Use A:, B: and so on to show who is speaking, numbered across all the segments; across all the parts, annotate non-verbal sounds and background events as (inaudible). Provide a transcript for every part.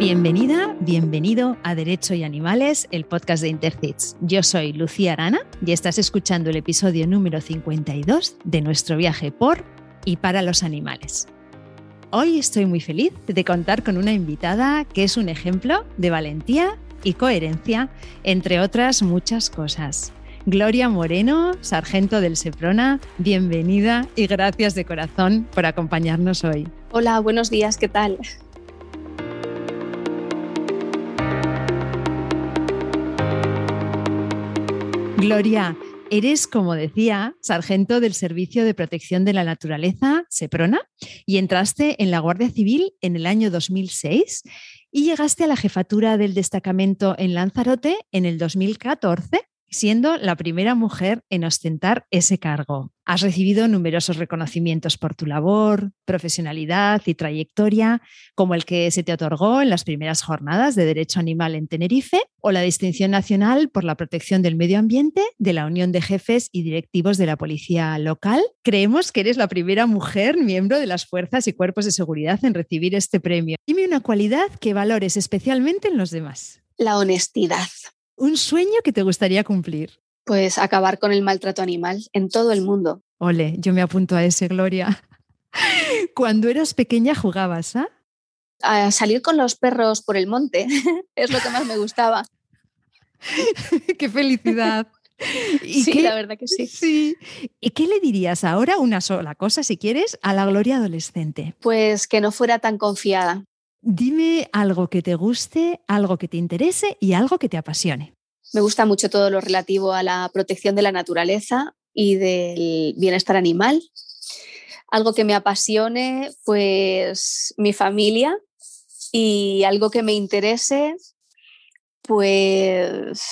A: Bienvenida, bienvenido a Derecho y Animales, el podcast de Intercits. Yo soy Lucía Arana y estás escuchando el episodio número 52 de nuestro viaje por y para los animales. Hoy estoy muy feliz de contar con una invitada que es un ejemplo de valentía y coherencia, entre otras muchas cosas. Gloria Moreno, sargento del Seprona, bienvenida y gracias de corazón por acompañarnos hoy.
B: Hola, buenos días, ¿qué tal?
A: Gloria, eres, como decía, sargento del Servicio de Protección de la Naturaleza, SEPRONA, y entraste en la Guardia Civil en el año 2006 y llegaste a la jefatura del destacamento en Lanzarote en el 2014 siendo la primera mujer en ostentar ese cargo. Has recibido numerosos reconocimientos por tu labor, profesionalidad y trayectoria, como el que se te otorgó en las primeras jornadas de Derecho Animal en Tenerife o la distinción nacional por la protección del medio ambiente de la Unión de Jefes y Directivos de la Policía Local. Creemos que eres la primera mujer miembro de las fuerzas y cuerpos de seguridad en recibir este premio. Dime una cualidad que valores especialmente en los demás.
B: La honestidad.
A: ¿Un sueño que te gustaría cumplir?
B: Pues acabar con el maltrato animal en todo el mundo.
A: Ole, yo me apunto a ese, Gloria. (laughs) Cuando eras pequeña jugabas, ¿ah?
B: A salir con los perros por el monte. (laughs) es lo que más me gustaba. (laughs)
A: ¡Qué felicidad!
B: ¿Y sí, la verdad que sí.
A: Sí. ¿Y qué le dirías ahora, una sola cosa, si quieres, a la Gloria adolescente?
B: Pues que no fuera tan confiada,
A: Dime algo que te guste, algo que te interese y algo que te apasione.
B: Me gusta mucho todo lo relativo a la protección de la naturaleza y del bienestar animal. Algo que me apasione, pues mi familia y algo que me interese, pues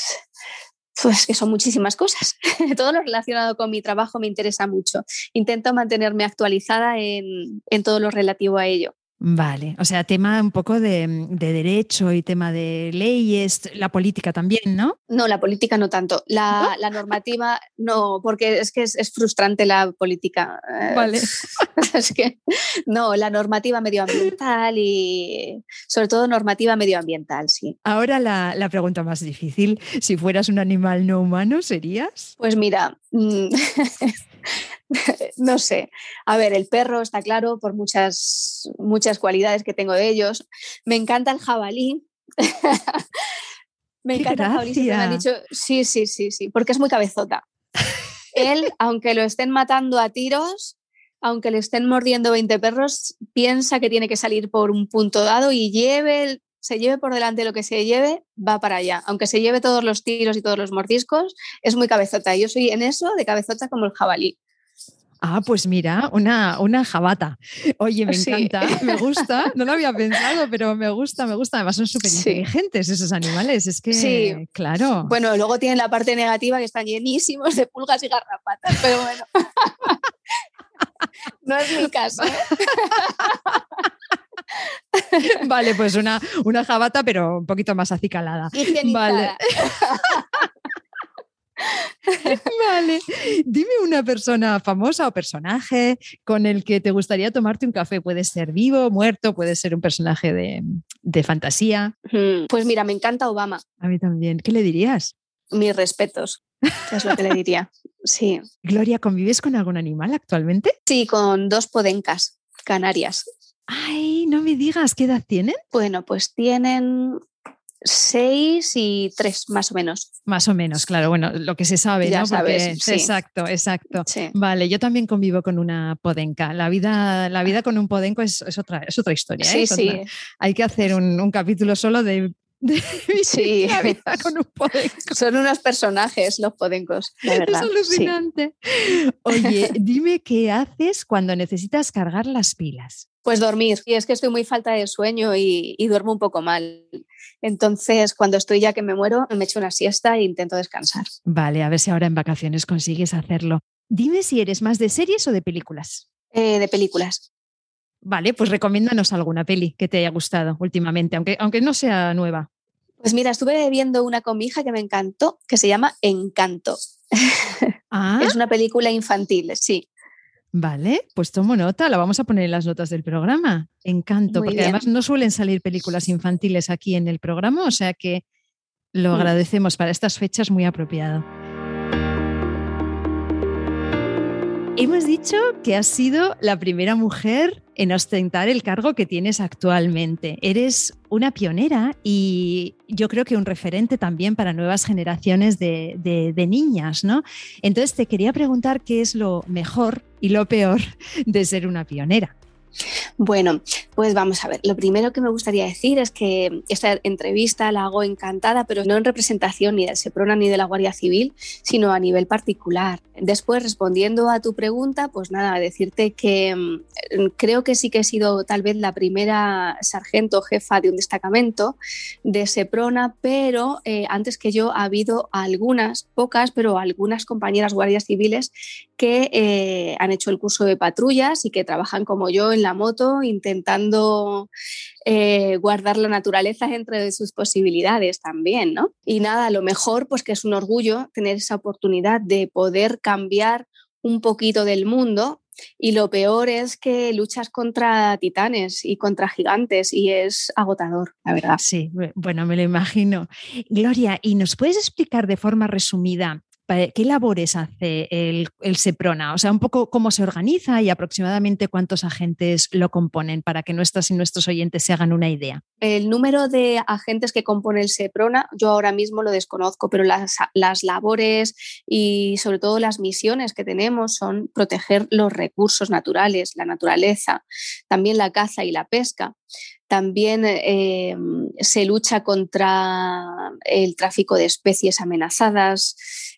B: pues que son muchísimas cosas. (laughs) todo lo relacionado con mi trabajo me interesa mucho. Intento mantenerme actualizada en, en todo lo relativo a ello.
A: Vale, o sea, tema un poco de, derecho y tema de leyes, la política también, ¿no?
B: No, la política no tanto. La, normativa no, porque es que es, frustrante la política.
A: Eh, vale. (laughs)
B: es que no, la normativa medioambiental y sobre todo normativa medioambiental, sí.
A: Ahora la, la pregunta más difícil, si fueras un animal no humano, ¿serías?
B: Pues mira, mm, (laughs) (laughs) no sé. A ver, el perro está claro por muchas, muchas cualidades que tengo de ellos. Me encanta el jabalí. (laughs) me encanta el jabalí. Me han dicho, sí, sí, sí, sí, porque es muy cabezota. Él, (laughs) aunque lo estén matando a tiros, aunque le estén mordiendo 20 perros, piensa que tiene que salir por un punto dado y lleve se lleve por delante lo que se lleve, va para allá. Aunque se lleve todos los tiros y todos los mordiscos, es muy cabezota. Yo soy en eso de cabezota como el jabalí.
A: Ah, pues mira, una, una jabata. Oye, me encanta, me gusta, no lo había pensado, pero me gusta, me gusta. Además son súper inteligentes esos animales, es que, sí. claro.
B: Bueno, luego tienen la parte negativa que están llenísimos de pulgas y garrapatas, pero bueno. (laughs) no es mi caso. ¿eh?
A: vale, pues una, una jabata, pero un poquito más acicalada.
B: Vale. (laughs)
A: Vale. Dime una persona famosa o personaje con el que te gustaría tomarte un café. Puede ser vivo, muerto, puede ser un personaje de, fantasía.
B: Pues mira, me encanta Obama.
A: A mí también. ¿Qué le dirías?
B: Mis respetos. Es lo que le diría. Sí.
A: Gloria, ¿convives con algún animal actualmente?
B: Sí, con dos podencas canarias.
A: Ay, no me digas, ¿qué edad tienen?
B: Bueno, pues tienen seis y tres, más o menos.
A: Más o menos, claro. Bueno, lo que se sabe,
B: ya
A: ¿no?
B: Sabes,
A: Exacto, exacto. Vale, yo también convivo con una podenca. La vida, la vida con un podenco es, otra, es otra historia.
B: ¿eh?
A: Sí,
B: sí.
A: Hay que hacer un, capítulo solo de (laughs)
B: sí.
A: la vida con un podenco.
B: Son unos personajes los podencos, la verdad.
A: Es alucinante. Oye, dime qué haces cuando necesitas cargar las pilas.
B: Pues dormir. Y es que estoy muy falta de sueño y, duermo un poco mal. Entonces, cuando estoy ya que me muero, me echo una siesta e intento descansar.
A: Vale, a ver si ahora en vacaciones consigues hacerlo. Dime si eres más de series o de películas.
B: Eh, de películas.
A: Vale, pues recomiéndanos alguna peli que te haya gustado últimamente, aunque, aunque no sea nueva.
B: Pues mira, estuve viendo una con mi hija que me encantó, que se llama Encanto. (laughs)
A: Ah.
B: es una película infantil, sí.
A: Vale, pues tomo nota, la vamos a poner en las notas del programa. Encanto, porque además no suelen salir películas infantiles aquí en el programa, o sea que lo mm. agradecemos para estas fechas muy apropiado. Hemos dicho que has sido la primera mujer en ostentar el cargo que tienes actualmente. Eres una pionera y yo creo que un referente también para nuevas generaciones de, niñas, ¿no? Entonces te quería preguntar qué es lo mejor y lo peor de ser una pionera.
B: Bueno, pues vamos a ver. Lo primero que me gustaría decir es que esta entrevista la hago encantada, pero no en representación ni del SEPRONA ni de la Guardia Civil, sino a nivel particular. Después, respondiendo a tu pregunta, pues nada, decirte que mm, creo que sí que he sido tal vez la primera sargento jefa de un destacamento de SEPRONA, pero eh, antes que yo ha habido algunas, pocas, pero algunas compañeras guardias civiles que eh, han hecho el curso de patrullas y que trabajan como yo en la moto intentando eh, guardar la naturaleza dentro de sus posibilidades también, ¿no? Y nada, lo mejor pues que es un orgullo tener esa oportunidad de poder cambiar un poquito del mundo y lo peor es que luchas contra titanes y contra gigantes y es agotador, la verdad.
A: Sí, bueno, me lo imagino. Gloria, ¿y nos puedes explicar de forma resumida ¿Qué labores hace el, SEPRONA? O sea, un poco cómo se organiza y aproximadamente cuántos agentes lo componen para que nuestras y nuestros oyentes se hagan una idea.
B: El número de agentes que compone el SEPRONA, yo ahora mismo lo desconozco, pero las, labores y sobre todo las misiones que tenemos son proteger los recursos naturales, la naturaleza, también la caza y la pesca. También eh, se lucha contra el tráfico de especies amenazadas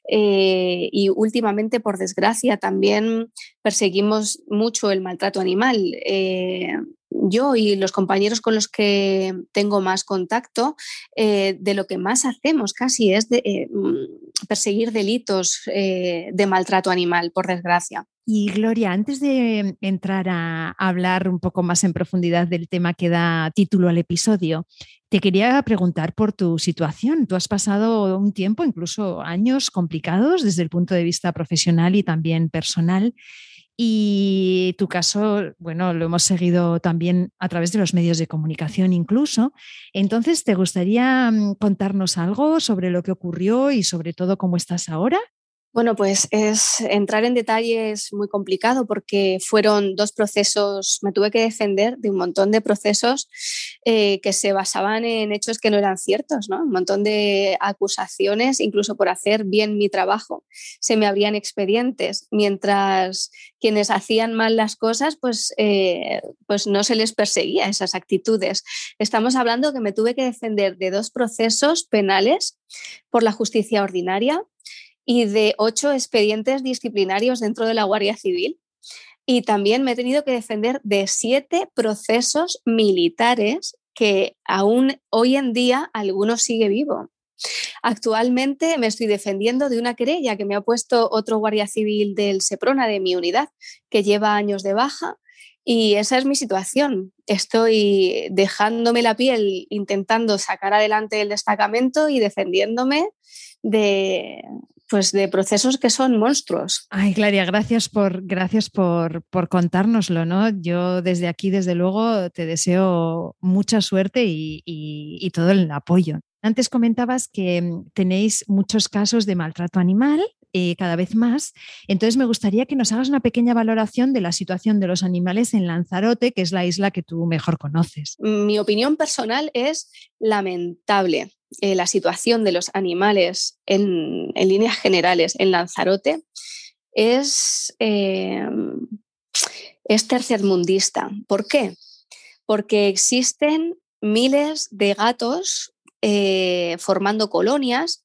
B: eh, y últimamente, por desgracia, también perseguimos mucho el maltrato animal. Eh, yo y los compañeros con los que tengo más contacto, de lo que más hacemos casi es de, mm, perseguir delitos de maltrato animal, por desgracia.
A: Y Gloria, antes de entrar a hablar un poco más en profundidad del tema que da título al episodio, te quería preguntar por tu situación. Tú has pasado un tiempo, incluso años complicados desde el punto de vista profesional y también personal. Y tu caso, bueno, lo hemos seguido también a través de los medios de comunicación incluso. Entonces, ¿te gustaría mm, contarnos algo sobre lo que ocurrió y sobre todo cómo estás ahora?
B: Bueno, pues es entrar en detalles muy complicado porque fueron dos procesos, me tuve que defender de un montón de procesos eh, que se basaban en hechos que no eran ciertos, ¿no? Un montón de acusaciones, incluso por hacer bien mi trabajo. Se me abrían expedientes, mientras quienes hacían mal las cosas, pues, eh, pues no se les perseguía esas actitudes. Estamos hablando que me tuve que defender de dos procesos penales por la justicia ordinaria y de ocho expedientes disciplinarios dentro de la Guardia Civil. Y también me he tenido que defender de siete procesos militares que aún hoy en día alguno sigue vivo. Actualmente me estoy defendiendo de una querella que me ha puesto otro guardia civil del Seprona de mi unidad, que lleva años de baja, y esa es mi situación. Estoy dejándome la piel intentando sacar adelante el destacamento y defendiéndome de, pues de procesos que son monstruos.
A: Ay, Claria, gracias por, gracias por, por contárnoslo, ¿no? Yo desde aquí, desde luego, te deseo mucha suerte y, todo el apoyo. Antes comentabas que mm, tenéis muchos casos de maltrato animal, eh, cada vez más. Entonces, me gustaría que nos hagas una pequeña valoración de la situación de los animales en Lanzarote, que es la isla que tú mejor conoces.
B: Mi opinión personal es lamentable. Eh, la situación de los animales en, líneas generales en Lanzarote es, eh, tercermundista. ¿Por qué? Porque existen miles de gatos eh, formando colonias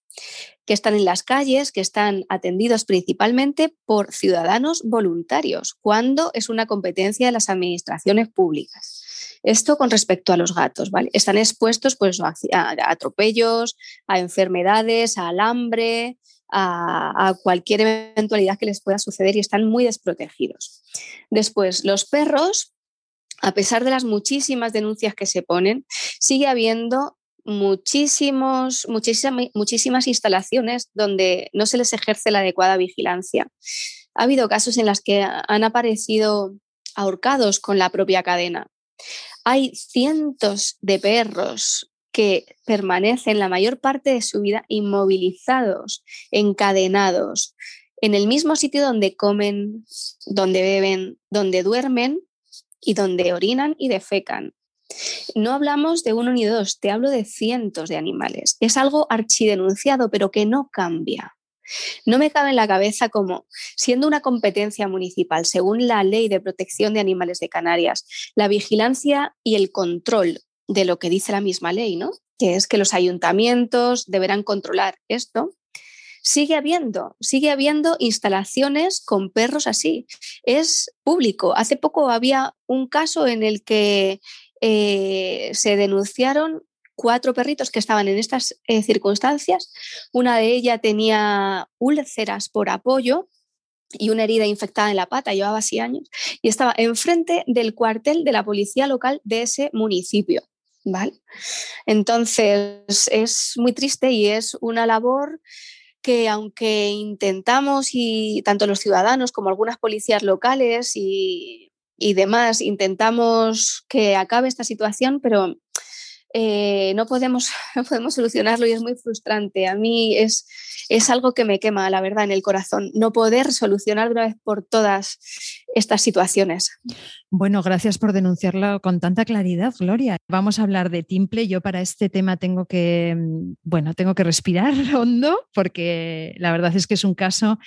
B: que están en las calles, que están atendidos principalmente por ciudadanos voluntarios, cuando es una competencia de las administraciones públicas. Esto con respecto a los gatos, ¿vale? Están expuestos pues, a, atropellos, a enfermedades, a alambre, a, cualquier eventualidad que les pueda suceder y están muy desprotegidos. Después, los perros, a pesar de las muchísimas denuncias que se ponen, sigue habiendo muchísimos, muchísimas instalaciones donde no se les ejerce la adecuada vigilancia. ha habido casos en los que han aparecido ahorcados con la propia cadena. Hay cientos de perros que permanecen la mayor parte de su vida inmovilizados, encadenados, en el mismo sitio donde comen, donde beben, donde duermen y donde orinan y defecan. No hablamos de uno ni dos, te hablo de cientos de animales. Es algo archidenunciado, pero que no cambia. No me cabe en la cabeza cómo, siendo una competencia municipal, según la Ley de Protección de Animales de Canarias, la vigilancia y el control de lo que dice la misma ley, ¿no? Que es que los ayuntamientos deberán controlar esto. Sigue habiendo, sigue habiendo instalaciones con perros así. Es público. Hace poco había un caso en el que eh, se denunciaron cuatro perritos que estaban en estas eh, circunstancias. Una de ellas tenía úlceras por apoyo y una herida infectada en la pata, llevaba así años, y estaba enfrente del cuartel de la policía local de ese municipio. ¿vale? Entonces es muy triste y es una labor que aunque intentamos y tanto los ciudadanos como algunas policías locales y, y demás intentamos que acabe esta situación, pero eh, no, podemos, (laughs) podemos solucionarlo y es muy frustrante. A mí es, es algo que me quema, la verdad, en el corazón, no poder solucionar de una vez por todas estas situaciones.
A: Bueno, gracias por denunciarlo con tanta claridad, Gloria. Vamos a hablar de Timple. Yo para este tema tengo que, mm, bueno, tengo que respirar (laughs) hondo porque la verdad es que es un caso.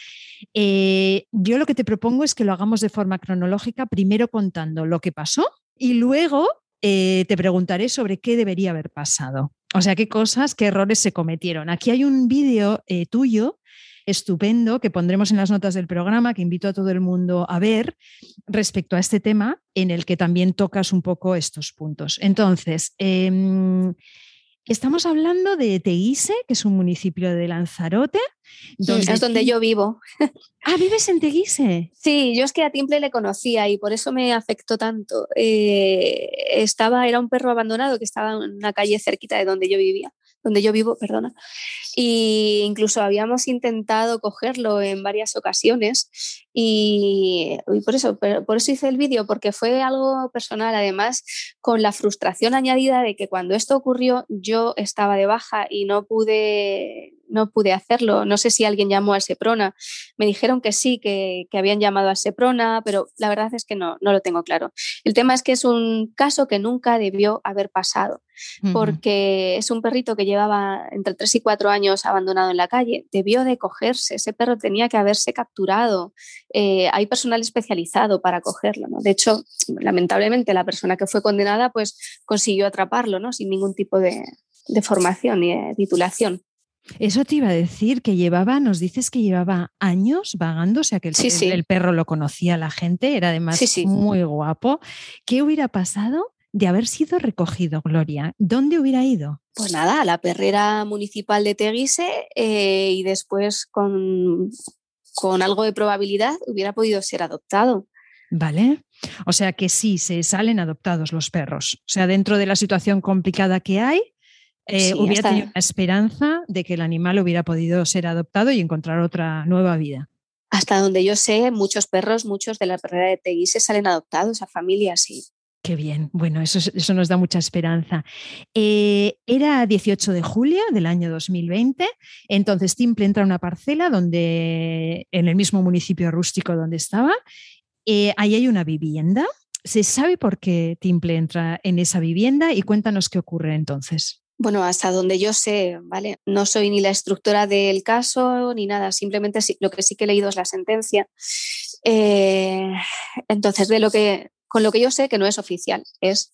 A: Eh, yo lo que te propongo es que lo hagamos de forma cronológica, primero contando lo que pasó y luego eh, te preguntaré sobre qué debería haber pasado. O sea, qué cosas, qué errores se cometieron. Aquí hay un vídeo eh, tuyo estupendo que pondremos en las notas del programa, que invito a todo el mundo a ver respecto a este tema, en el que también tocas un poco estos puntos. Entonces, em, Estamos hablando de Teguise, que es un municipio de Lanzarote.
B: Donde es donde yo vivo. (laughs)
A: Ah, ¿vives en Teguise?
B: Sí, yo es que a Timple le conocía y por eso me afectó tanto. Eh, estaba, era un perro abandonado que estaba en una calle cerquita de donde yo vivía donde yo vivo, perdona. Y incluso habíamos intentado cogerlo en varias ocasiones y, por eso, por eso hice el vídeo, porque fue algo personal, además, con la frustración añadida de que cuando esto ocurrió yo estaba de baja y no pude no pude hacerlo. No sé si alguien llamó al Seprona. Me dijeron que sí, que, habían llamado al Seprona, pero la verdad es que no, no lo tengo claro. El tema es que es un caso que nunca debió haber pasado, porque es un perrito que llevaba entre 3 y 4 años abandonado en la calle. Debió de cogerse, ese perro tenía que haberse capturado. Eh, hay personal especializado para cogerlo. ¿no? De hecho, lamentablemente, la persona que fue condenada pues consiguió atraparlo ¿no? sin ningún tipo de, de formación ni de titulación.
A: Eso te iba a decir que llevaba, nos dices que llevaba años vagando, o sea que el, perro lo conocía la gente, era además muy guapo. ¿Qué hubiera pasado de haber sido recogido, Gloria? ¿Dónde hubiera ido?
B: Pues nada, a la perrera municipal de Teguise eh, y después con, con algo de probabilidad hubiera podido ser adoptado.
A: Vale. O sea que sí, se salen adoptados los perros. O sea, dentro de la situación complicada que hay, eh, hubiera tenido una esperanza de que el animal hubiera podido ser adoptado y encontrar otra nueva vida.
B: Hasta donde yo sé, muchos perros, muchos de la perrera de Teguise salen adoptados a familias, sí.
A: Qué bien, bueno, eso, eso nos da mucha esperanza. Eh, era 18 de julio del año 2020, entonces Timple entra a una parcela donde, en el mismo municipio rústico donde estaba, eh, ahí hay una vivienda. ¿Se sabe por qué Timple entra en esa vivienda y cuéntanos qué ocurre entonces?
B: Bueno, hasta donde yo sé, ¿vale? No soy ni la instructora del caso ni nada, simplemente lo que sí que he leído es la sentencia. Eh, entonces, de lo que, con lo que yo sé, que no es oficial, es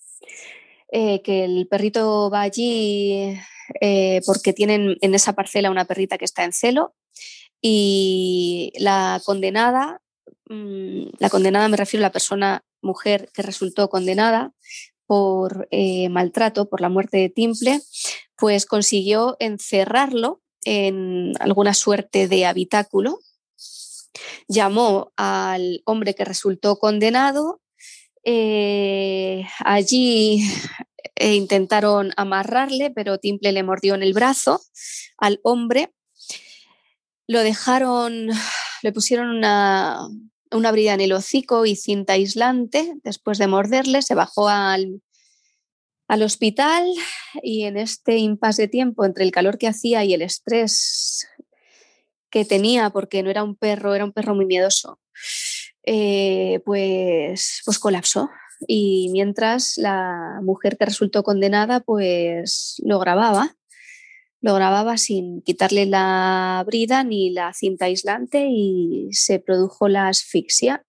B: eh, que el perrito va allí eh, porque tienen en esa parcela una perrita que está en celo y la condenada, mm, la condenada me refiero a la persona mujer que resultó condenada, por eh, maltrato, por la muerte de Timple, pues consiguió encerrarlo en alguna suerte de habitáculo. Llamó al hombre que resultó condenado. Eh, allí eh, intentaron amarrarle, pero Timple le mordió en el brazo al hombre. Lo dejaron le pusieron una, una brida en el hocico y cinta aislante. Después de morderle, se bajó al, al hospital y en este impasse de tiempo entre el calor que hacía y el estrés que tenía, porque no era un perro, era un perro muy miedoso, eh, pues, pues colapsó. Y mientras la mujer que resultó condenada, pues lo grababa, lo grababa sin quitarle la brida ni la cinta aislante y se produjo la asfixia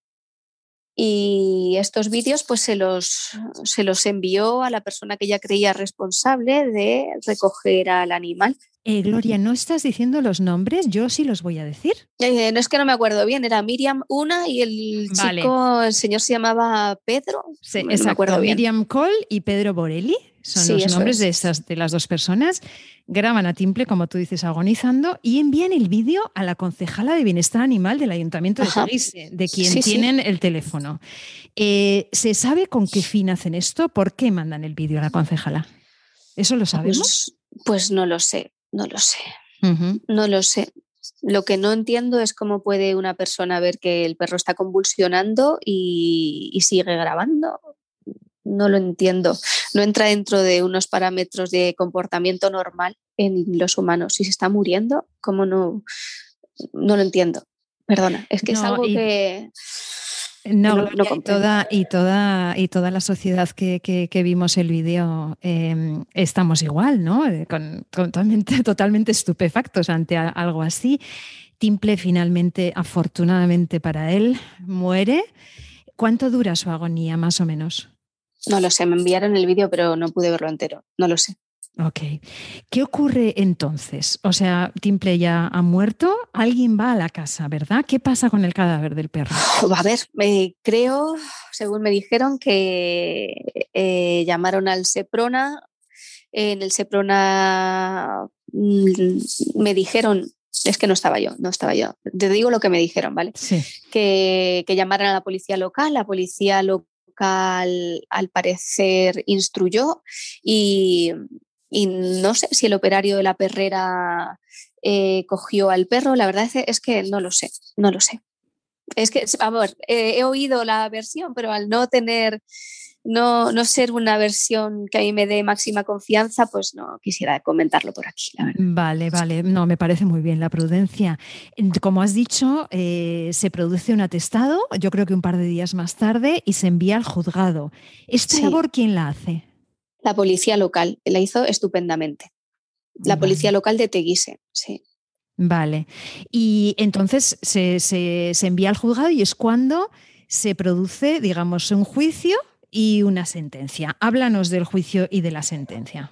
B: y estos vídeos pues se los, se los envió a la persona que ella creía responsable de recoger al animal.
A: Eh, Gloria, ¿no estás diciendo los nombres? Yo sí los voy a decir.
B: Eh, no es que no me acuerdo bien, era Miriam una y el chico, el señor se llamaba Pedro.
A: Sí, exacto, Miriam Cole y Pedro Borelli son los nombres de, esas, de las dos personas graban a Timple, como tú dices, agonizando y envían el vídeo a la concejala de Bienestar Animal del Ayuntamiento de París, de quien tienen el teléfono. Eh, ¿Se sabe con qué fin hacen esto? ¿Por qué mandan el vídeo a la concejala? ¿Eso lo pues, sabemos?
B: Pues, no lo sé, no lo sé. No lo sé. Lo que no entiendo es cómo puede una persona ver que el perro está convulsionando y sigue grabando no lo entiendo. No entra dentro de unos parámetros de comportamiento normal en los humanos. Si se está muriendo, ¿cómo no? No lo entiendo. Perdona, es que es algo que...
A: No, y, toda, y, toda, y toda la sociedad que, vimos el vídeo em, estamos igual, ¿no? Eh, con, totalmente, (laughs) totalmente estupefactos ante algo así. Timple finalmente, afortunadamente para él, muere. ¿Cuánto dura su agonía, más o menos?
B: No lo sé, me enviaron el vídeo, pero no pude verlo entero. No lo sé.
A: Ok. ¿Qué ocurre entonces? O sea, Timple ya ha muerto, alguien va a la casa, ¿verdad? ¿Qué pasa con el cadáver del perro?
B: A ver, creo, según me dijeron, que eh, llamaron al Seprona. En el Seprona mm, me dijeron, es que no estaba yo, no estaba yo. Te digo lo que me dijeron, ¿vale?
A: Sí.
B: Que, que llamaran a la policía local, la policía local al parecer instruyó y, no sé si el operario de la perrera eh, cogió al perro, la verdad es que no lo sé, no lo sé. Es que, vamos, he oído la versión, pero al no tener no, no ser una versión que a mí me dé máxima confianza, pues no quisiera comentarlo por aquí.
A: Vale, vale, no, me parece muy bien la prudencia. Como has dicho, eh, se produce un atestado, yo creo que un par de días más tarde, y se envía al juzgado. ¿Esta labor quién la hace?
B: La policía local, la hizo estupendamente. La policía local de Teguise, sí.
A: Vale. Y entonces se, se envía al juzgado y es cuando se produce, digamos, un juicio y una sentencia. Háblanos del juicio y de la sentencia.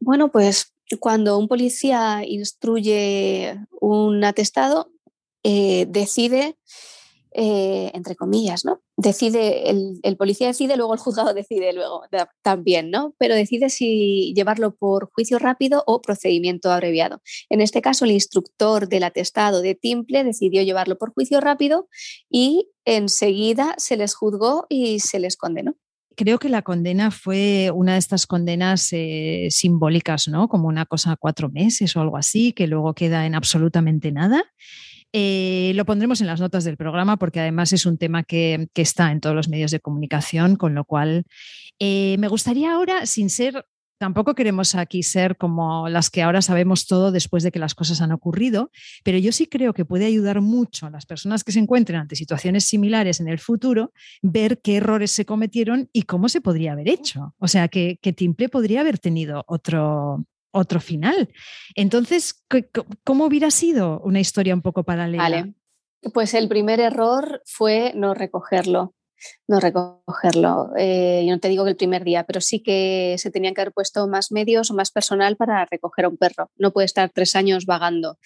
B: Bueno, pues cuando un policía instruye un atestado, eh, decide eh, entre comillas, ¿no? Decide, el, policía decide, luego el juzgado (laughs) decide luego también, ¿no? Pero decide si llevarlo por juicio rápido o procedimiento abreviado. En este caso, el instructor del atestado de Timple decidió llevarlo por juicio rápido y enseguida se les juzgó y se les condenó
A: creo que la condena fue una de estas condenas eh, simbólicas, ¿no? Como una cosa a cuatro meses o algo así, que luego queda en absolutamente nada. Eh, lo pondremos en las notas del programa porque además es un tema que, está en todos los medios de comunicación, con lo cual eh, me gustaría ahora, sin ser, tampoco queremos aquí ser como las que ahora sabemos todo después de que las cosas han ocurrido, pero yo sí creo que puede ayudar mucho a las personas que se encuentren ante situaciones similares en el futuro ver qué errores se cometieron y cómo se podría haber hecho. O sea, que, que Timple podría haber tenido otro, otro final. Entonces, ¿cómo hubiera sido una historia un poco paralela?
B: Vale. Pues el primer error fue no recogerlo no recogerlo. Eh, yo no te digo que el primer día, pero sí que se tenían que haber puesto más medios o más personal para recoger a un perro. No puede estar tres años vagando.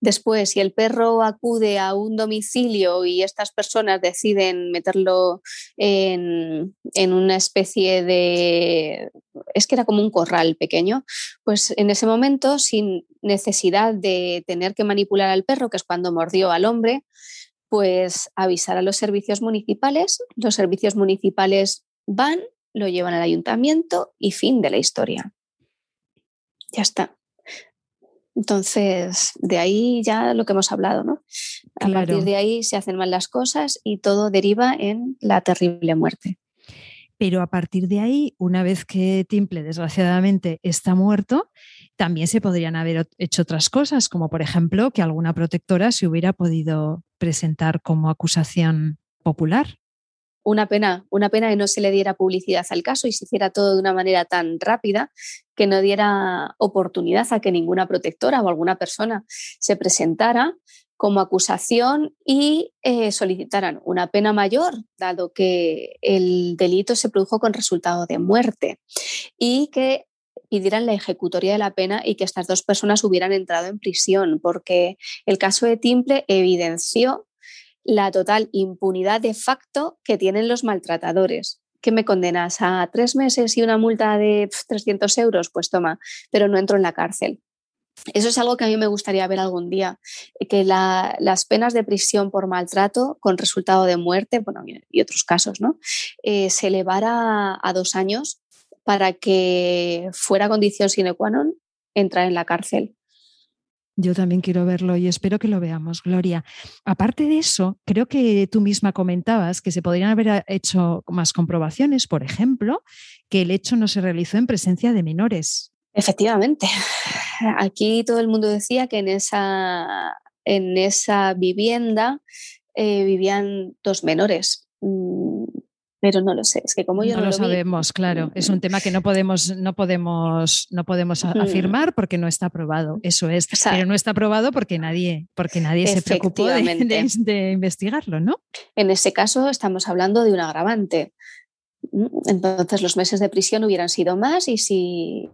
B: Después, si el perro acude a un domicilio y estas personas deciden meterlo en, en una especie de... es que era como un corral pequeño, pues en ese momento, sin necesidad de tener que manipular al perro, que es cuando mordió al hombre, pues avisar a los servicios municipales, los servicios municipales van, lo llevan al ayuntamiento y fin de la historia. Ya está. Entonces, de ahí ya lo que hemos hablado, ¿no? A partir de ahí se hacen mal las cosas y todo deriva en la terrible muerte.
A: Pero a partir de ahí, una vez que Timple desgraciadamente está muerto, también se podrían haber hecho otras cosas, como por ejemplo que alguna protectora se hubiera podido presentar como acusación popular.
B: Una pena, una pena que no se le diera publicidad al caso y se hiciera todo de una manera tan rápida que no diera oportunidad a que ninguna protectora o alguna persona se presentara como acusación y eh, solicitaran una pena mayor, dado que el delito se produjo con resultado de muerte y que pidieran la ejecutoria de la pena y que estas dos personas hubieran entrado en prisión, porque el caso de Timple evidenció la total impunidad de facto que tienen los maltratadores. ¿Qué me condenas? ¿A tres meses y una multa de 300 euros? Pues toma, pero no entro en la cárcel. Eso es algo que a mí me gustaría ver algún día, que las penas de prisión por maltrato con resultado de muerte, y otros casos, ¿no? Eh, se elevara a dos años para que fuera condición sine qua non entrar en la cárcel.
A: Yo también quiero verlo y espero que lo veamos, Gloria. Aparte de eso, creo que tú misma comentabas que se podrían haber hecho más comprobaciones, por ejemplo, que el hecho no se realizó en presencia de menores.
B: Efectivamente. Aquí todo el mundo decía que en esa, en esa vivienda eh, vivían dos menores. Mm, pero no lo sé. Es que como yo
A: no, lo, sabemos, claro. Es un tema que no podemos, no podemos, no podemos afirmar porque no está aprobado. Eso es. pero no está aprobado porque nadie, porque nadie se preocupó de, investigarlo, ¿no?
B: En ese caso estamos hablando de un agravante. Entonces los meses de prisión hubieran sido más y si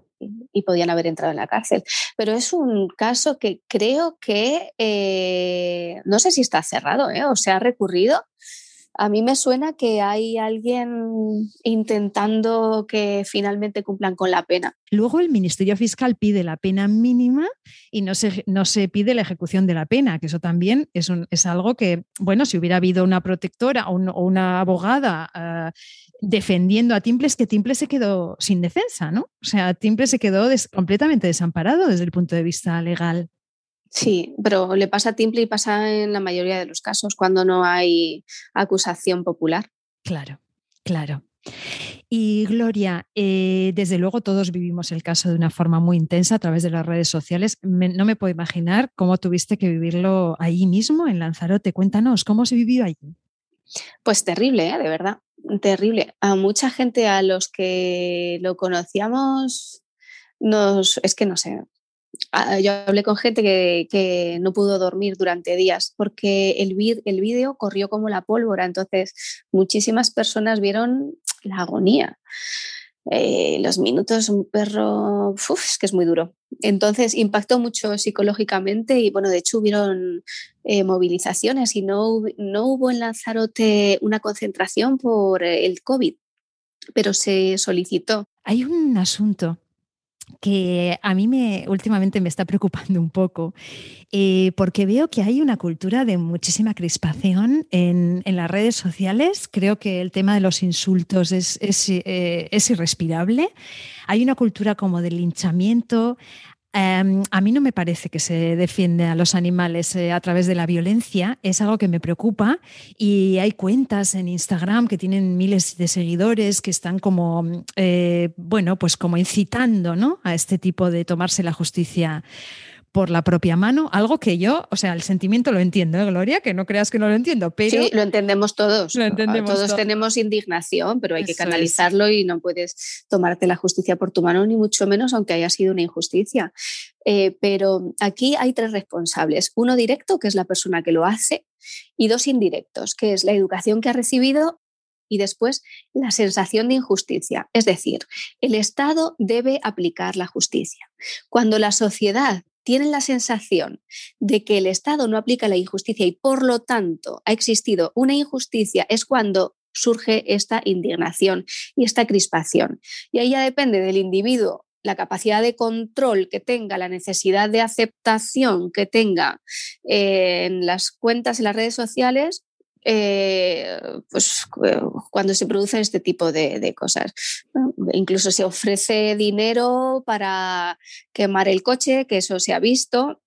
B: y podían haber entrado en la cárcel. Pero es un caso que creo que eh, no sé si está cerrado ¿eh? o se ha recurrido a mí me suena que hay alguien intentando que finalmente cumplan con la pena.
A: Luego el Ministerio Fiscal pide la pena mínima y no se, no se pide la ejecución de la pena, que eso también es, es algo que, bueno, si hubiera habido una protectora o, una abogada ah, defendiendo a Timples, que Timples se quedó sin defensa, ¿no? O sea, Timples se quedó completamente desamparado desde el punto de vista legal.
B: Sí, pero le pasa a Timple y pasa en la mayoría de los casos cuando no hay acusación popular.
A: Claro, claro. Y Gloria, eh, desde luego todos vivimos el caso de una forma muy intensa a través de las redes sociales. no me puedo imaginar cómo tuviste que vivirlo ahí mismo, en Lanzarote. Cuéntanos, ¿cómo se vivió allí?
B: Pues terrible, ¿eh? de verdad, terrible. A mucha gente a los que lo conocíamos, nos, es que no sé, yo hablé con gente que, no pudo dormir durante días porque el, el vídeo corrió como la pólvora, entonces muchísimas personas vieron la agonía. Eh, los minutos, un perro, es que es muy duro. Entonces impactó mucho psicológicamente y bueno, de hecho hubieron eh, movilizaciones y no, no hubo en Lanzarote una concentración por el COVID, pero se solicitó.
A: Hay un asunto que a mí me últimamente me está preocupando un poco, eh, porque veo que hay una cultura de muchísima crispación en, las redes sociales. Creo que el tema de los insultos es, es, eh, es irrespirable. Hay una cultura como del linchamiento, Em, a mí no me parece que se defiende a los animales eh, a través de la violencia, es algo que me preocupa y hay cuentas en Instagram que tienen miles de seguidores que están como, eh, bueno, pues como incitando ¿no? a este tipo de tomarse la justicia por la propia mano, algo que yo, o sea, el sentimiento lo entiendo, ¿eh, Gloria, que no creas que no lo entiendo, pero...
B: Sí, lo entendemos todos. todos tenemos indignación, pero hay que canalizarlo y no puedes tomarte la justicia por tu mano, ni mucho menos, aunque haya sido una injusticia. Eh, pero aquí hay tres responsables. Uno directo, que es la persona que lo hace, y dos indirectos, que es la educación que ha recibido y después la sensación de injusticia. Es decir, el Estado debe aplicar la justicia. Cuando la sociedad tienen la sensación de que el Estado no aplica la injusticia y por lo tanto ha existido una injusticia, es cuando surge esta indignación y esta crispación. Y ahí ya depende del individuo la capacidad de control que tenga, la necesidad de aceptación que tenga eh, en las cuentas, en las redes sociales, eh, pues, cuando se producen este tipo de, cosas. Incluso se ofrece dinero para quemar el coche, que eso se ha visto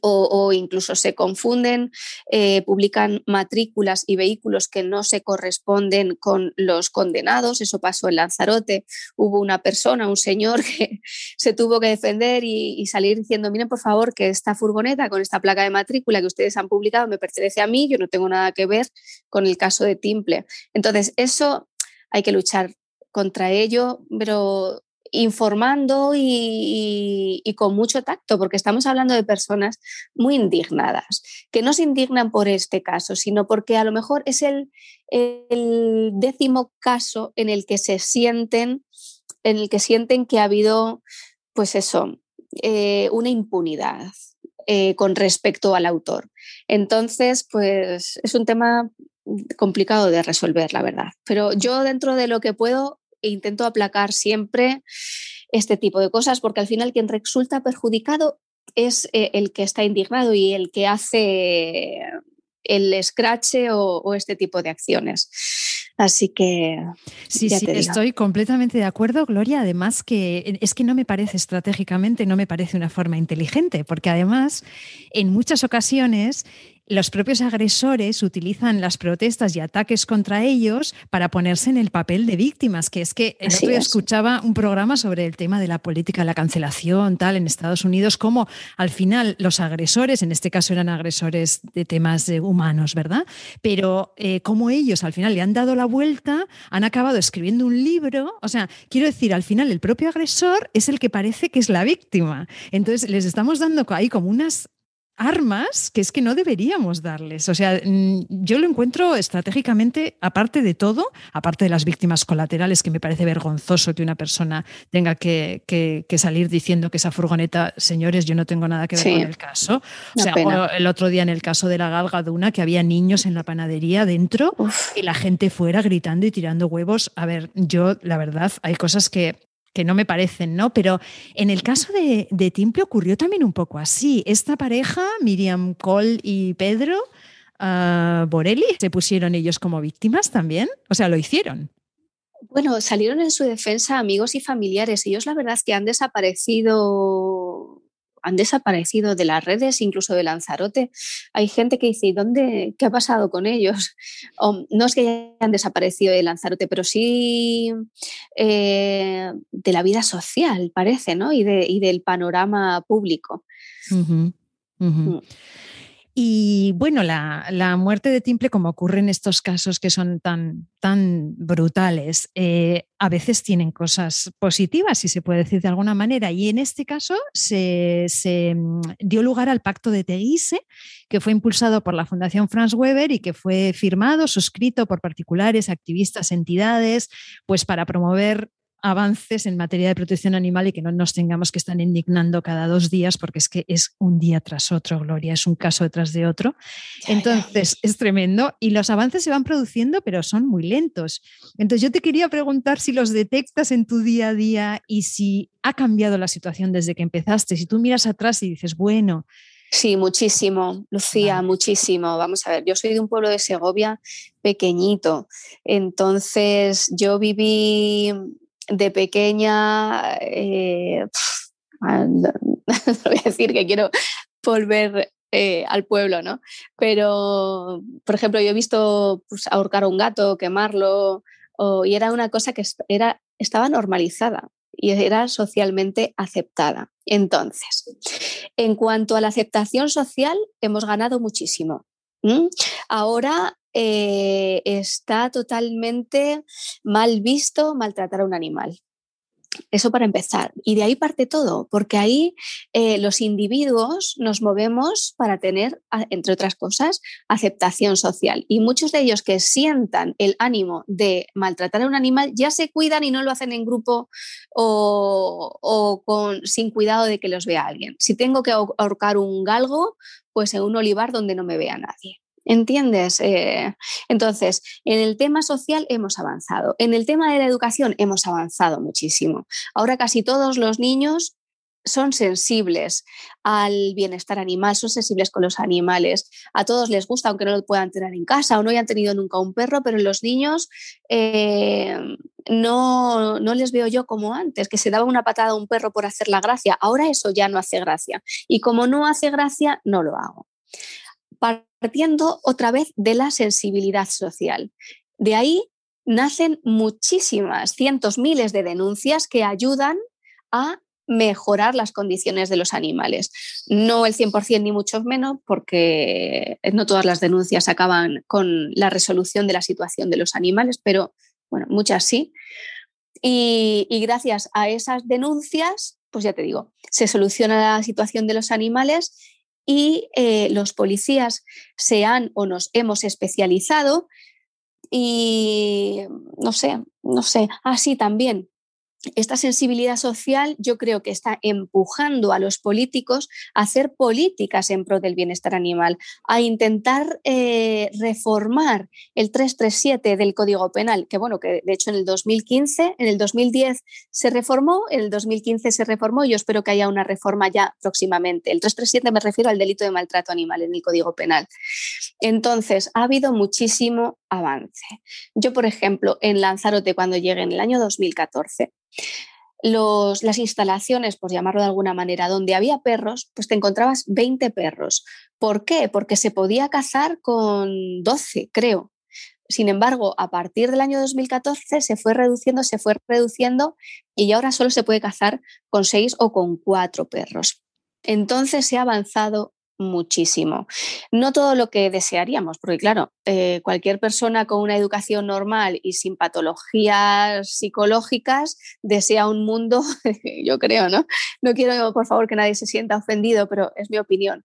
B: o, incluso se confunden, eh, publican matrículas y vehículos que no se corresponden con los condenados. Eso pasó en Lanzarote. Hubo una persona, un señor, (laughs) que se tuvo que defender y, salir diciendo, miren por favor que esta furgoneta con esta placa de matrícula que ustedes han publicado me pertenece a mí, yo no tengo nada que ver con el caso de Timple. Entonces, eso hay que luchar contra ello, pero informando y, con mucho tacto, porque estamos hablando de personas muy indignadas, que no se indignan por este caso, sino porque a lo mejor es el, décimo caso en el que se sienten, en el que sienten que ha habido, pues eso, eh, una impunidad. Eh, con respecto al autor. Entonces, pues es un tema complicado de resolver, la verdad. Pero yo dentro de lo que puedo e intento aplacar siempre este tipo de cosas porque al final quien resulta perjudicado es eh, el que está indignado y el que hace el scratch o, este tipo de acciones. Así que.
A: Sí, sí, estoy completamente de acuerdo, Gloria. Además, que es que no me parece estratégicamente, no me parece una forma inteligente, porque además, en muchas ocasiones, los propios agresores utilizan las protestas y ataques contra ellos para ponerse en el papel de víctimas, que es que el otro día escuchaba un programa sobre el tema de la política de la cancelación, tal, en Estados Unidos, como al final los agresores, en este caso eran agresores de temas humanos, ¿verdad? Pero eh, como ellos al final le han dado la vuelta, han acabado escribiendo un libro, o sea, quiero decir, al final el propio agresor es el que parece que es la víctima. Entonces les estamos dando ahí como unas armas que es que no deberíamos darles. O sea, mm, yo lo encuentro estratégicamente, aparte de todo, aparte de las víctimas colaterales, que me parece vergonzoso que una persona tenga que, salir diciendo que esa furgoneta, señores, yo no tengo nada que ver con el caso. O sea, el otro día en el caso de la galga una, que había niños en la panadería dentro y la gente fuera gritando y tirando huevos. A ver, yo, la verdad, hay cosas que que no me parecen, ¿no? Pero en el caso de, de Timple ocurrió también un poco así. Esta pareja, Miriam Cole y Pedro uh, Borelli, se pusieron ellos como víctimas también, o sea, lo hicieron.
B: Bueno, salieron en su defensa amigos y familiares. Ellos la verdad es que han desaparecido han desaparecido de las redes, incluso de Lanzarote. Hay gente que dice, ¿dónde, qué ha pasado con ellos? (laughs) no es que hayan desaparecido de Lanzarote, pero sí eh, de la vida social, parece, ¿no? Y, de, y del panorama público.
A: Mm. Y bueno, la, muerte de Timple, como ocurre en estos casos que son tan, tan brutales, eh, a veces tienen cosas positivas, si se puede decir de alguna manera. Y en este caso se, mm, dio lugar al Pacto de Teguise, que fue impulsado por la Fundación Franz Weber y que fue firmado, suscrito por particulares, activistas, entidades, pues para promover avances en materia de protección animal y que no nos tengamos que estar indignando cada dos días porque es que es un día tras otro, Gloria, es un caso detrás de otro. Entonces, es tremendo y los avances se van produciendo, pero son muy lentos. Entonces, yo te quería preguntar si los detectas en tu día a día y si ha cambiado la situación desde que empezaste, si tú miras atrás y dices, bueno,
B: Sí, muchísimo, Lucía, muchísimo. Vamos a ver, yo soy de un pueblo de Segovia pequeñito, entonces yo viví de pequeña, eh, (laughs) (laughs) no, voy a decir que quiero volver eh, al pueblo, ¿no? Pero, por ejemplo, yo he visto pues, ahorcar a un gato, quemarlo, y era una cosa que era, estaba normalizada y era socialmente aceptada. Entonces, en cuanto a la aceptación social, hemos ganado muchísimo. Ahora eh, está totalmente mal visto maltratar a un animal. Eso para empezar. Y de ahí parte todo, porque ahí eh, los individuos nos movemos para tener, entre otras cosas, aceptación social. Y muchos de ellos que sientan el ánimo de maltratar a un animal ya se cuidan y no lo hacen en grupo o, con, sin cuidado de que los vea alguien. Si tengo que ahorcar un galgo, pues en un olivar donde no me vea nadie. ¿Entiendes? Eh, entonces, en el tema social hemos avanzado. En el tema de la educación hemos avanzado muchísimo. Ahora casi todos los niños son sensibles al bienestar animal, son sensibles con los animales. A todos les gusta, aunque no lo puedan tener en casa o no hayan tenido nunca un perro, pero los niños eh, no, no les veo yo como antes, que se daba una patada a un perro por hacer la gracia. Ahora eso ya no hace gracia. Y como no hace gracia, no lo hago. Partiendo otra vez de la sensibilidad social. De ahí nacen muchísimas, cientos, miles de denuncias que ayudan a mejorar las condiciones de los animales. No el 100% ni mucho menos, porque no todas las denuncias acaban con la resolución de la situación de los animales, pero bueno, muchas sí. Y, gracias a esas denuncias, pues ya te digo, se soluciona la situación de los animales y eh, los policías se han o nos hemos especializado y no sé, no sé, así ah, también esta sensibilidad social yo creo que está empujando a los políticos a hacer políticas en pro del bienestar animal, a intentar eh, reformar el 337 del Código Penal, que bueno, que de hecho en el 2015, en el 2010 se reformó, en el 2015 se reformó y yo espero que haya una reforma ya próximamente. El 337 me refiero al delito de maltrato animal en el Código Penal. Entonces, ha habido muchísimo avance. Yo, por ejemplo, en Lanzarote, cuando llegué en el año 2014, las instalaciones, por llamarlo de alguna manera, donde había perros, pues te encontrabas 20 perros. ¿Por qué? Porque se podía cazar con 12, creo. Sin embargo, a partir del año 2014 se fue reduciendo, se fue reduciendo y ahora solo se puede cazar con 6 o con 4 perros. Entonces se ha avanzado muchísimo. No todo lo que desearíamos, porque claro, eh, cualquier persona con una educación normal y sin patologías psicológicas desea un mundo, (laughs) yo creo, ¿no? No quiero, por favor, que nadie se sienta ofendido, pero es mi opinión.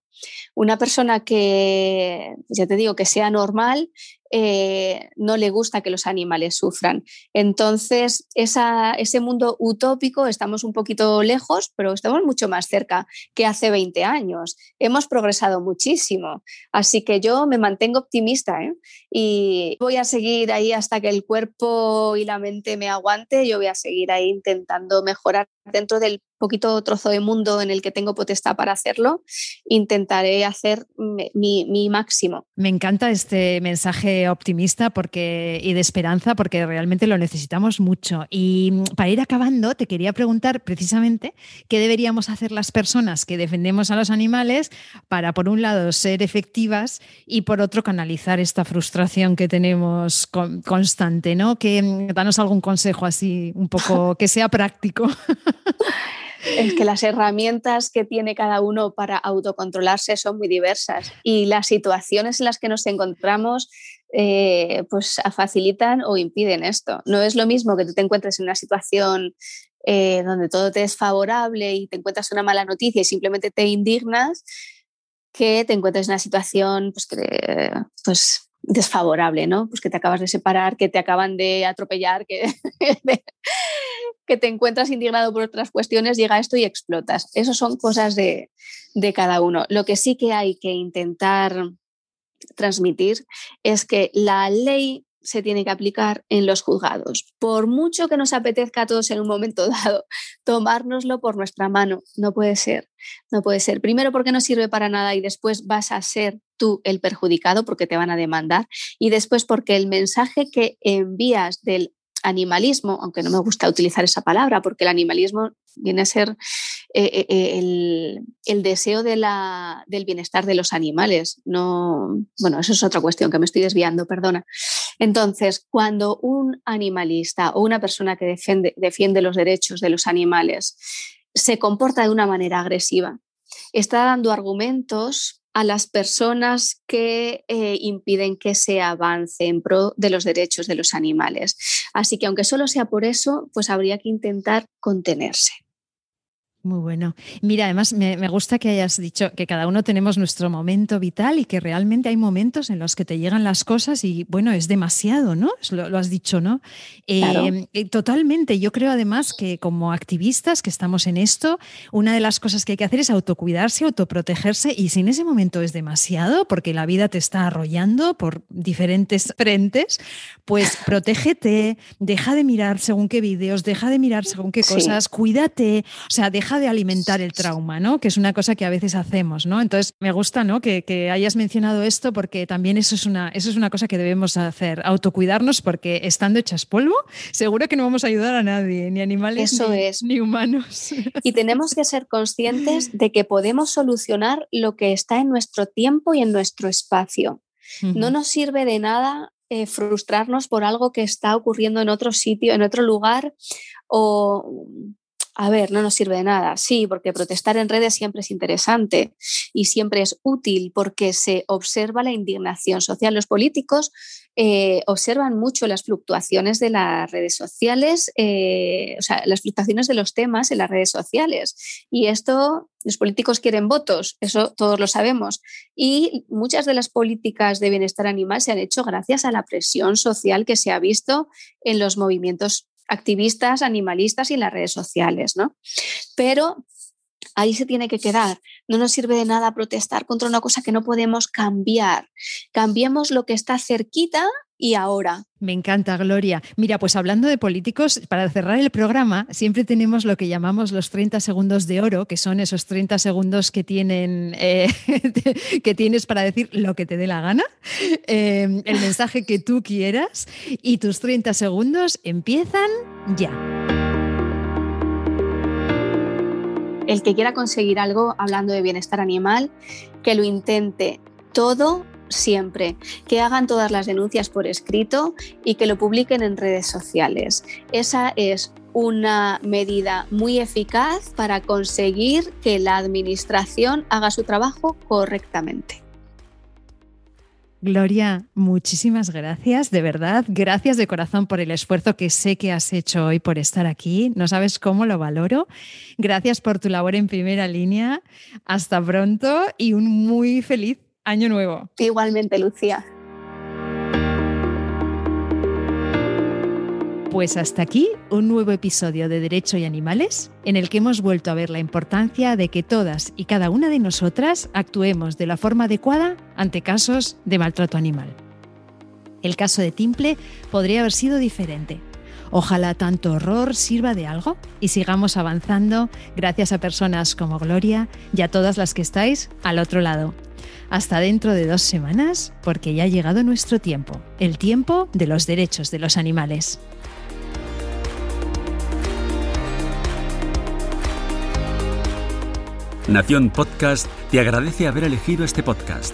B: Una persona que, ya te digo, que sea normal, eh, no le gusta que los animales sufran. Entonces, ese mundo utópico estamos un poquito lejos, pero estamos mucho más cerca que hace 20 años. Hemos progresado muchísimo. Así que yo me mantengo optimista ¿eh? y voy a seguir ahí hasta que el cuerpo y la mente me aguante. Yo voy a seguir ahí intentando mejorar dentro del poquito trozo de mundo en el que tengo potestad para hacerlo, intentaré hacer mi, máximo.
A: Me encanta este mensaje optimista porque, y de esperanza porque realmente lo necesitamos mucho. Y para ir acabando, te quería preguntar precisamente qué deberíamos hacer las personas que defendemos a los animales para, por un lado, ser efectivas y, por otro, canalizar esta frustración que tenemos constante, ¿no? Que danos algún consejo así, un poco que sea práctico. (laughs)
B: es que las herramientas que tiene cada uno para autocontrolarse son muy diversas y las situaciones en las que nos encontramos eh, pues facilitan o impiden esto. No es lo mismo que tú te encuentres en una situación eh, donde todo te es favorable y te encuentras una mala noticia y simplemente te indignas que te encuentres en una situación pues, que, pues desfavorable, ¿no? Pues que te acabas de separar, que te acaban de atropellar, que, (laughs) que te encuentras indignado por otras cuestiones, llega esto y explotas. Eso son cosas de, de cada uno. Lo que sí que hay que intentar transmitir es que la ley se tiene que aplicar en los juzgados. Por mucho que nos apetezca a todos en un momento (laughs) dado tomárnoslo por nuestra mano, no puede ser, no puede ser. Primero porque no sirve para nada y después vas a ser tú el perjudicado porque te van a demandar y después porque el mensaje que envías del animalismo, aunque no me gusta utilizar esa palabra, porque el animalismo viene a ser eh, eh, eh, el, deseo de la, del bienestar de los animales. No, bueno, eso es otra cuestión que me estoy desviando, perdona. Entonces, cuando un animalista o una persona que defiende los derechos de los animales se comporta de una manera agresiva, está dando argumentos a las personas que eh, impiden que se avance en pro de los derechos de los animales. Así que aunque solo sea por eso, pues habría que intentar contenerse.
A: Muy bueno. Mira, además me, gusta que hayas dicho que cada uno tenemos nuestro momento vital y que realmente hay momentos en los que te llegan las cosas y bueno, es demasiado, ¿no? Lo, has dicho, ¿no? Eh, eh, totalmente. Yo creo además que como activistas que estamos en esto, una de las cosas que hay que hacer es autocuidarse, autoprotegerse y si en ese momento es demasiado porque la vida te está arrollando por diferentes frentes, pues (laughs) protégete, deja de mirar según qué vídeos, deja de mirar según qué cosas, cuídate, o sea, deja deja de alimentar el trauma, ¿no? Que es una cosa que a veces hacemos, ¿no? Entonces, me gusta, ¿no? Que, hayas mencionado esto porque también eso es, una, eso es una cosa que debemos hacer, autocuidarnos porque estando hechas polvo, seguro que no vamos a ayudar a nadie, ni animales ni, humanos.
B: Y tenemos que ser conscientes de que podemos solucionar lo que está en nuestro tiempo y en nuestro espacio. No nos sirve de nada eh, frustrarnos por algo que está ocurriendo en otro sitio, en otro lugar o a ver, no nos sirve de nada. Sí, porque protestar en redes siempre es interesante y siempre es útil porque se observa la indignación social. Los políticos eh, observan mucho las fluctuaciones de las redes sociales, eh, o sea, las fluctuaciones de los temas en las redes sociales. Y esto, los políticos quieren votos, eso todos lo sabemos. Y muchas de las políticas de bienestar animal se han hecho gracias a la presión social que se ha visto en los movimientos activistas, animalistas y en las redes sociales, ¿no? Pero ahí se tiene que quedar. No nos sirve de nada protestar contra una cosa que no podemos cambiar. Cambiemos lo que está cerquita y ahora.
A: Me encanta, Gloria. Mira, pues hablando de políticos, para cerrar el programa, siempre tenemos lo que llamamos los 30 segundos de oro, que son esos 30 segundos que, tienen, eh, (laughs) que tienes para decir lo que te dé la gana, eh, el mensaje que tú quieras, y tus 30 segundos empiezan ya.
B: El que quiera conseguir algo hablando de bienestar animal, que lo intente todo siempre, que hagan todas las denuncias por escrito y que lo publiquen en redes sociales. Esa es una medida muy eficaz para conseguir que la administración haga su trabajo correctamente.
A: Gloria, muchísimas gracias, de verdad, gracias de corazón por el esfuerzo que sé que has hecho hoy por estar aquí. No sabes cómo lo valoro. Gracias por tu labor en primera línea. Hasta pronto y un muy feliz año nuevo.
B: Igualmente, Lucía.
A: Pues hasta aquí un nuevo episodio de Derecho y Animales, en el que hemos vuelto a ver la importancia de que todas y cada una de nosotras actuemos de la forma adecuada ante casos de maltrato animal. El caso de Timple podría haber sido diferente. Ojalá tanto horror sirva de algo y sigamos avanzando gracias a personas como Gloria y a todas las que estáis al otro lado. Hasta dentro de dos semanas, porque ya ha llegado nuestro tiempo, el tiempo de los derechos de los animales.
C: Nación Podcast te agradece haber elegido este podcast.